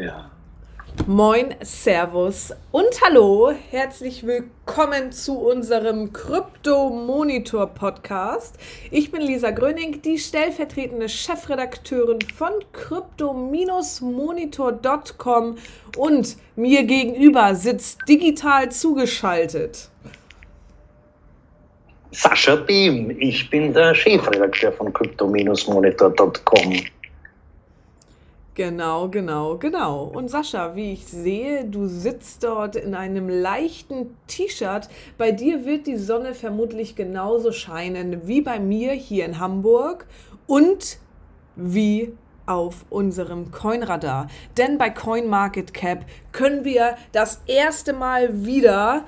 Ja. Moin, Servus und Hallo, herzlich willkommen zu unserem Krypto-Monitor Podcast. Ich bin Lisa Gröning, die stellvertretende Chefredakteurin von crypto-monitor.com und mir gegenüber sitzt digital zugeschaltet. Sascha Beam, ich bin der Chefredakteur von crypto-monitor.com. Genau, genau, genau. Und Sascha, wie ich sehe, du sitzt dort in einem leichten T-Shirt. Bei dir wird die Sonne vermutlich genauso scheinen wie bei mir hier in Hamburg und wie auf unserem Coinradar. Denn bei CoinMarketCap können wir das erste Mal wieder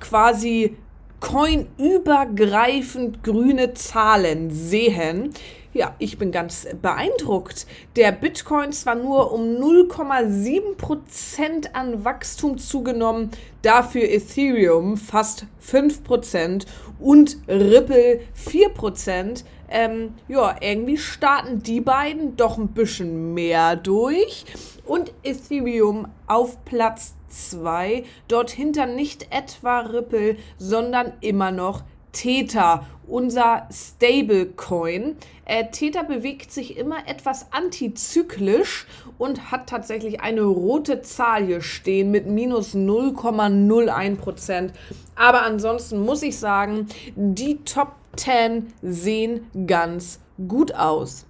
quasi coinübergreifend grüne Zahlen sehen. Ja, ich bin ganz beeindruckt. Der Bitcoin zwar nur um 0,7% an Wachstum zugenommen, dafür Ethereum fast 5% und Ripple 4%. Ähm, ja, irgendwie starten die beiden doch ein bisschen mehr durch. Und Ethereum auf Platz 2. Dort hinter nicht etwa Ripple, sondern immer noch Theta, unser Stablecoin. Äh, Theta bewegt sich immer etwas antizyklisch und hat tatsächlich eine rote Zahl hier stehen mit minus 0,01%. Aber ansonsten muss ich sagen, die Top 10 sehen ganz gut aus.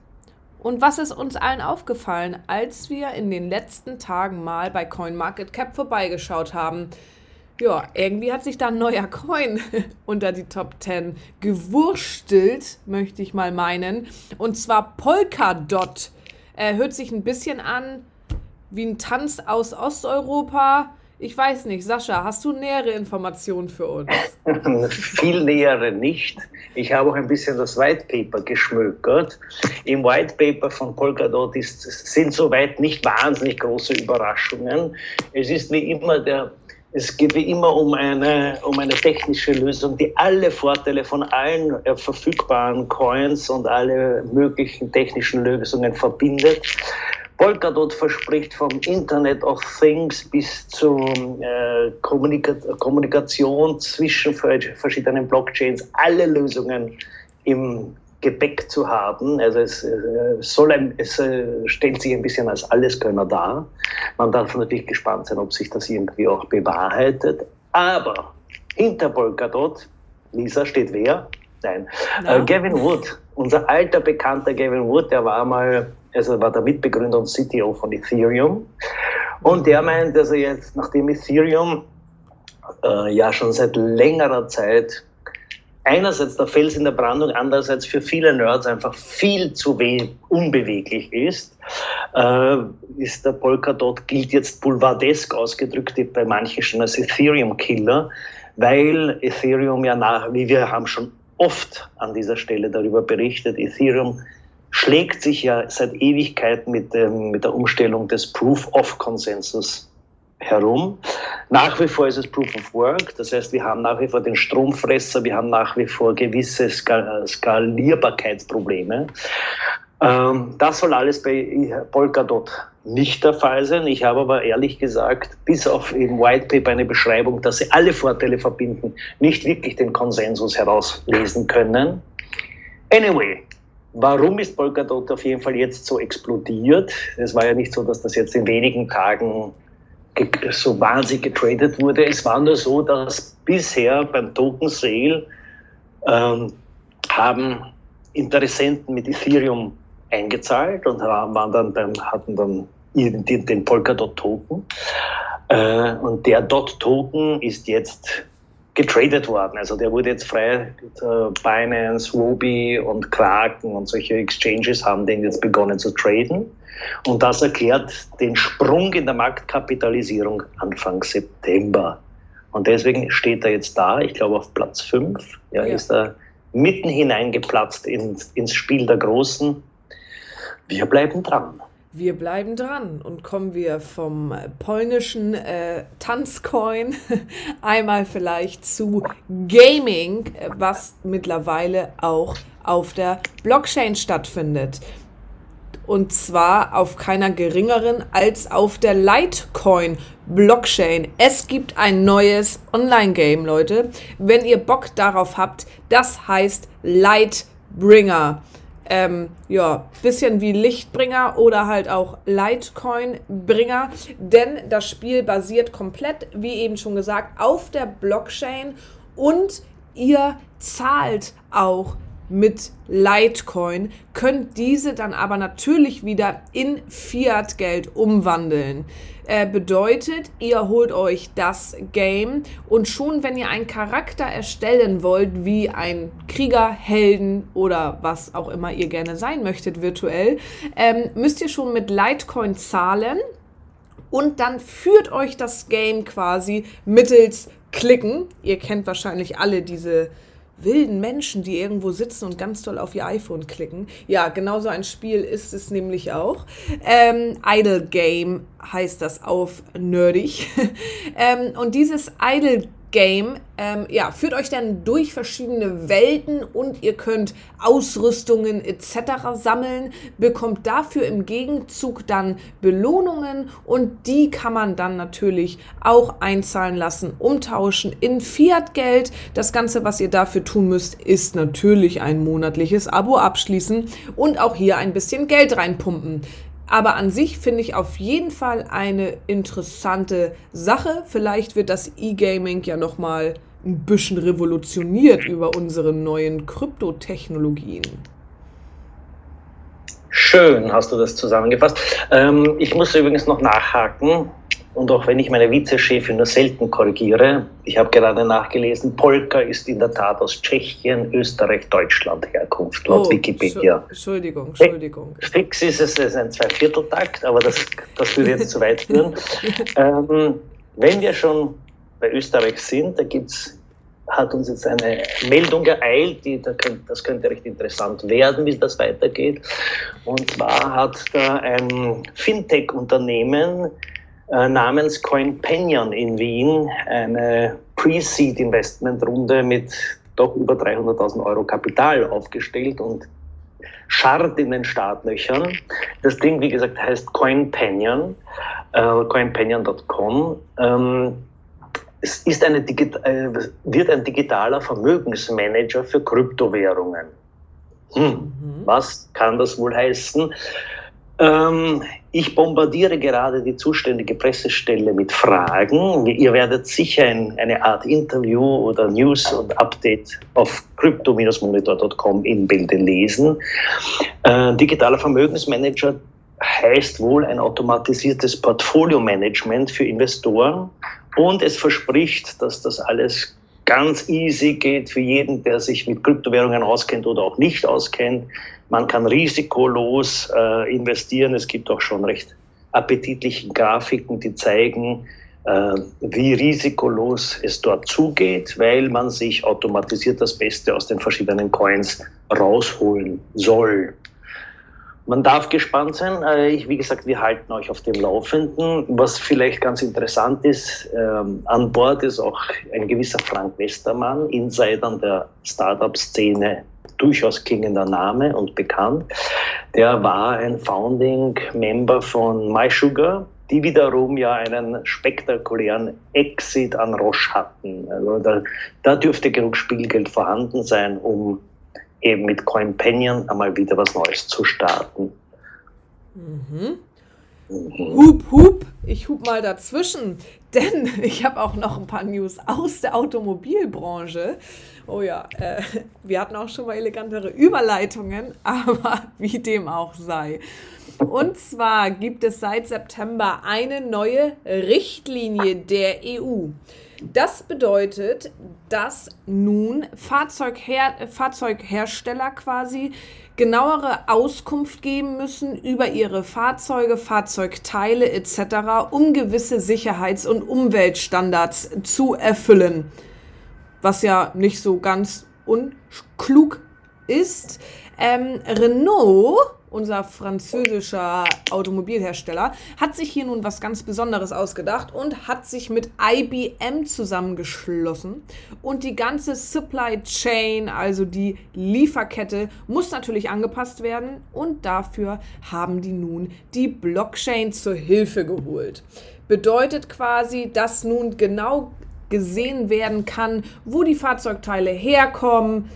Und was ist uns allen aufgefallen, als wir in den letzten Tagen mal bei CoinMarketCap vorbeigeschaut haben? Ja, irgendwie hat sich da ein neuer Coin unter die Top 10 gewurstelt, möchte ich mal meinen. Und zwar Polkadot. Er hört sich ein bisschen an wie ein Tanz aus Osteuropa. Ich weiß nicht, Sascha, hast du nähere Informationen für uns? Viel nähere nicht. Ich habe auch ein bisschen das White Paper geschmökert. Im White Paper von Polkadot ist, sind soweit nicht wahnsinnig große Überraschungen. Es ist wie immer der es geht wie immer um eine, um eine technische Lösung, die alle Vorteile von allen äh, verfügbaren Coins und alle möglichen technischen Lösungen verbindet. Polkadot verspricht vom Internet of Things bis zur äh, Kommunika Kommunikation zwischen verschiedenen Blockchains alle Lösungen im Gepäck zu haben. Also es, äh, soll ein, es äh, stellt sich ein bisschen als Alleskönner dar. Man darf natürlich gespannt sein, ob sich das irgendwie auch bewahrheitet. Aber hinter Polkadot, Lisa, steht wer? Nein, äh, Gavin Wood, unser alter bekannter Gavin Wood, der war mal also war der Mitbegründer und CTO von Ethereum. Und der meint, also jetzt, nachdem Ethereum äh, ja schon seit längerer Zeit einerseits der Fels in der Brandung, andererseits für viele Nerds einfach viel zu unbeweglich ist, äh, ist der Polkadot, gilt jetzt boulevardesk ausgedrückt bei manchen schon als Ethereum-Killer, weil Ethereum ja nach, wie wir haben schon oft an dieser Stelle darüber berichtet, Ethereum schlägt sich ja seit Ewigkeiten mit, dem, mit der Umstellung des Proof-of-Konsensus herum. Nach wie vor ist es Proof of Work, das heißt, wir haben nach wie vor den Stromfresser, wir haben nach wie vor gewisse Skal Skalierbarkeitsprobleme. Ähm, das soll alles bei Polkadot nicht der Fall sein. Ich habe aber ehrlich gesagt, bis auf im White Paper eine Beschreibung, dass sie alle Vorteile verbinden, nicht wirklich den Konsensus herauslesen können. Anyway, Warum ist Polkadot auf jeden Fall jetzt so explodiert? Es war ja nicht so, dass das jetzt in wenigen Tagen so wahnsinnig getradet wurde. Es war nur so, dass bisher beim Token Sale ähm, haben Interessenten mit Ethereum eingezahlt und waren dann beim, hatten dann den, den Polkadot Token. Äh, und der Dot Token ist jetzt getradet worden. Also der wurde jetzt frei, Binance, Ruby und Kraken und solche Exchanges haben den jetzt begonnen zu traden. Und das erklärt den Sprung in der Marktkapitalisierung Anfang September. Und deswegen steht er jetzt da, ich glaube auf Platz 5, ja, ja. ist er mitten hineingeplatzt ins, ins Spiel der Großen. Wir bleiben dran. Wir bleiben dran und kommen wir vom polnischen äh, Tanzcoin einmal vielleicht zu Gaming, was mittlerweile auch auf der Blockchain stattfindet. Und zwar auf keiner geringeren als auf der Litecoin Blockchain. Es gibt ein neues Online-Game, Leute. Wenn ihr Bock darauf habt, das heißt Lightbringer ähm, ja, bisschen wie Lichtbringer oder halt auch Litecoin-Bringer, denn das Spiel basiert komplett, wie eben schon gesagt, auf der Blockchain und ihr zahlt auch mit Litecoin, könnt diese dann aber natürlich wieder in Fiat-Geld umwandeln. Äh, bedeutet, ihr holt euch das Game und schon wenn ihr einen Charakter erstellen wollt, wie ein Krieger, Helden oder was auch immer ihr gerne sein möchtet virtuell, ähm, müsst ihr schon mit Litecoin zahlen und dann führt euch das Game quasi mittels Klicken. Ihr kennt wahrscheinlich alle diese wilden Menschen, die irgendwo sitzen und ganz doll auf ihr iPhone klicken. Ja, genau so ein Spiel ist es nämlich auch. Ähm, Idle Game heißt das auf nerdig. ähm, und dieses Idle Game ähm, ja, führt euch dann durch verschiedene Welten und ihr könnt Ausrüstungen etc. sammeln, bekommt dafür im Gegenzug dann Belohnungen und die kann man dann natürlich auch einzahlen lassen, umtauschen in Fiat-Geld. Das Ganze, was ihr dafür tun müsst, ist natürlich ein monatliches Abo abschließen und auch hier ein bisschen Geld reinpumpen. Aber an sich finde ich auf jeden Fall eine interessante Sache. Vielleicht wird das E-Gaming ja noch mal ein bisschen revolutioniert über unsere neuen Kryptotechnologien. Schön hast du das zusammengefasst. Ähm, ich muss übrigens noch nachhaken. Und auch wenn ich meine Vizechefin nur selten korrigiere, ich habe gerade nachgelesen, Polka ist in der Tat aus Tschechien, Österreich, Deutschland Herkunft, laut oh, Wikipedia. Entschuldigung, Entschuldigung. Fix ist es, es ist ein Zweivierteltakt, aber das, das würde jetzt zu weit führen. ähm, wenn wir schon bei Österreich sind, da gibt's, hat uns jetzt eine Meldung ereilt, die, da könnt, das könnte recht interessant werden, wie das weitergeht. Und zwar hat da ein Fintech-Unternehmen äh, namens CoinPenion in Wien eine Pre-Seed-Investment-Runde mit doch über 300.000 Euro Kapital aufgestellt und scharrt in den Startlöchern. Das Ding, wie gesagt, heißt CoinPenion, äh, coinpenion.com. Ähm, es ist eine äh, wird ein digitaler Vermögensmanager für Kryptowährungen. Hm, mhm. Was kann das wohl heißen? Ähm, ich bombardiere gerade die zuständige Pressestelle mit Fragen. Ihr werdet sicher ein, eine Art Interview oder News und Update auf crypto-monitor.com im Bilde lesen. Äh, digitaler Vermögensmanager heißt wohl ein automatisiertes Portfolio-Management für Investoren und es verspricht, dass das alles ganz easy geht für jeden, der sich mit Kryptowährungen auskennt oder auch nicht auskennt. Man kann risikolos äh, investieren. Es gibt auch schon recht appetitliche Grafiken, die zeigen, äh, wie risikolos es dort zugeht, weil man sich automatisiert das Beste aus den verschiedenen Coins rausholen soll. Man darf gespannt sein. Äh, ich, wie gesagt, wir halten euch auf dem Laufenden. Was vielleicht ganz interessant ist, ähm, an Bord ist auch ein gewisser Frank Westermann, Insider der Startup-Szene, durchaus klingender Name und bekannt. Der war ein Founding-Member von MySugar, die wiederum ja einen spektakulären Exit an Roche hatten. Also da, da dürfte genug Spielgeld vorhanden sein, um eben mit Coinpanion einmal wieder was Neues zu starten. Mhm. Mhm. Hup, hup, ich hup mal dazwischen, denn ich habe auch noch ein paar News aus der Automobilbranche. Oh ja, äh, wir hatten auch schon mal elegantere Überleitungen, aber wie dem auch sei. Und zwar gibt es seit September eine neue Richtlinie der EU. Das bedeutet, dass nun Fahrzeugher Fahrzeughersteller quasi genauere Auskunft geben müssen über ihre Fahrzeuge, Fahrzeugteile etc., um gewisse Sicherheits- und Umweltstandards zu erfüllen. Was ja nicht so ganz unklug ist. Ähm, Renault unser französischer Automobilhersteller, hat sich hier nun was ganz Besonderes ausgedacht und hat sich mit IBM zusammengeschlossen. Und die ganze Supply Chain, also die Lieferkette, muss natürlich angepasst werden. Und dafür haben die nun die Blockchain zur Hilfe geholt. Bedeutet quasi, dass nun genau gesehen werden kann, wo die Fahrzeugteile herkommen,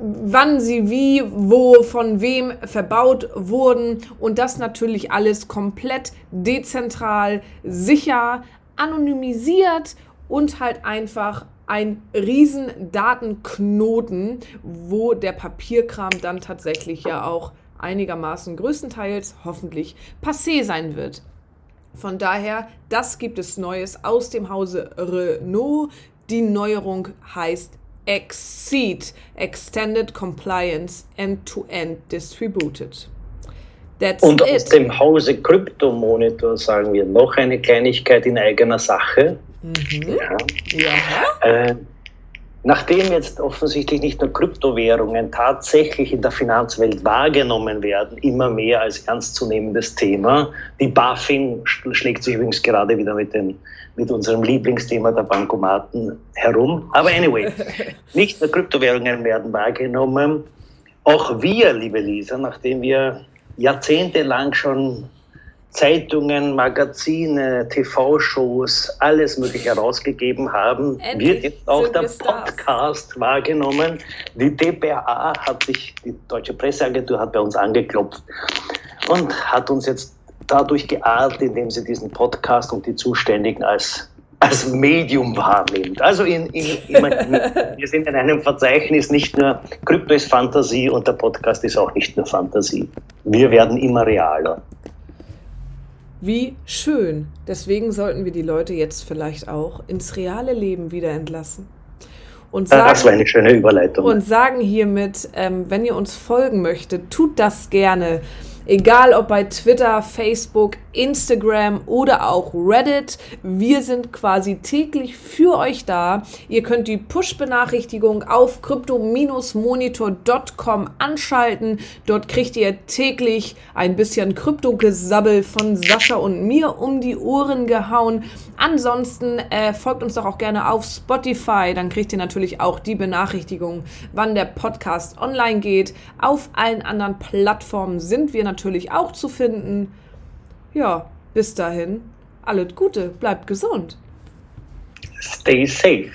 wann sie wie, wo, von wem verbaut wurden und das natürlich alles komplett dezentral, sicher, anonymisiert und halt einfach ein riesen Datenknoten, wo der Papierkram dann tatsächlich ja auch einigermaßen größtenteils hoffentlich passé sein wird. Von daher, das gibt es Neues aus dem Hause Renault. Die Neuerung heißt Exceed Extended Compliance End-to-End -End Distributed. That's Und aus it. dem Hause Crypto Monitor sagen wir noch eine Kleinigkeit in eigener Sache. Mhm. Ja. ja. Äh, Nachdem jetzt offensichtlich nicht nur Kryptowährungen tatsächlich in der Finanzwelt wahrgenommen werden, immer mehr als ernstzunehmendes Thema, die BaFin schlägt sich übrigens gerade wieder mit, den, mit unserem Lieblingsthema der Bankomaten herum. Aber anyway, nicht nur Kryptowährungen werden wahrgenommen, auch wir, liebe Lisa, nachdem wir jahrzehntelang schon Zeitungen, Magazine, TV-Shows, alles Mögliche herausgegeben haben, Endlich wird jetzt auch der Podcast Stars. wahrgenommen. Die DPA hat sich, die Deutsche Presseagentur hat bei uns angeklopft und hat uns jetzt dadurch geahnt, indem sie diesen Podcast und die Zuständigen als als Medium wahrnimmt. Also in, in, in, wir sind in einem Verzeichnis nicht nur Krypto ist Fantasie und der Podcast ist auch nicht nur Fantasie. Wir werden immer realer. Wie schön. Deswegen sollten wir die Leute jetzt vielleicht auch ins reale Leben wieder entlassen. Und sagen, das war eine schöne Überleitung. Und sagen hiermit, ähm, wenn ihr uns folgen möchtet, tut das gerne. Egal ob bei Twitter, Facebook, Instagram oder auch Reddit. Wir sind quasi täglich für euch da. Ihr könnt die Push-Benachrichtigung auf crypto-monitor.com anschalten. Dort kriegt ihr täglich ein bisschen Krypto-Gesabbel von Sascha und mir um die Ohren gehauen. Ansonsten äh, folgt uns doch auch gerne auf Spotify. Dann kriegt ihr natürlich auch die Benachrichtigung, wann der Podcast online geht. Auf allen anderen Plattformen sind wir natürlich auch zu finden. Ja, bis dahin, alles Gute, bleibt gesund. Stay safe.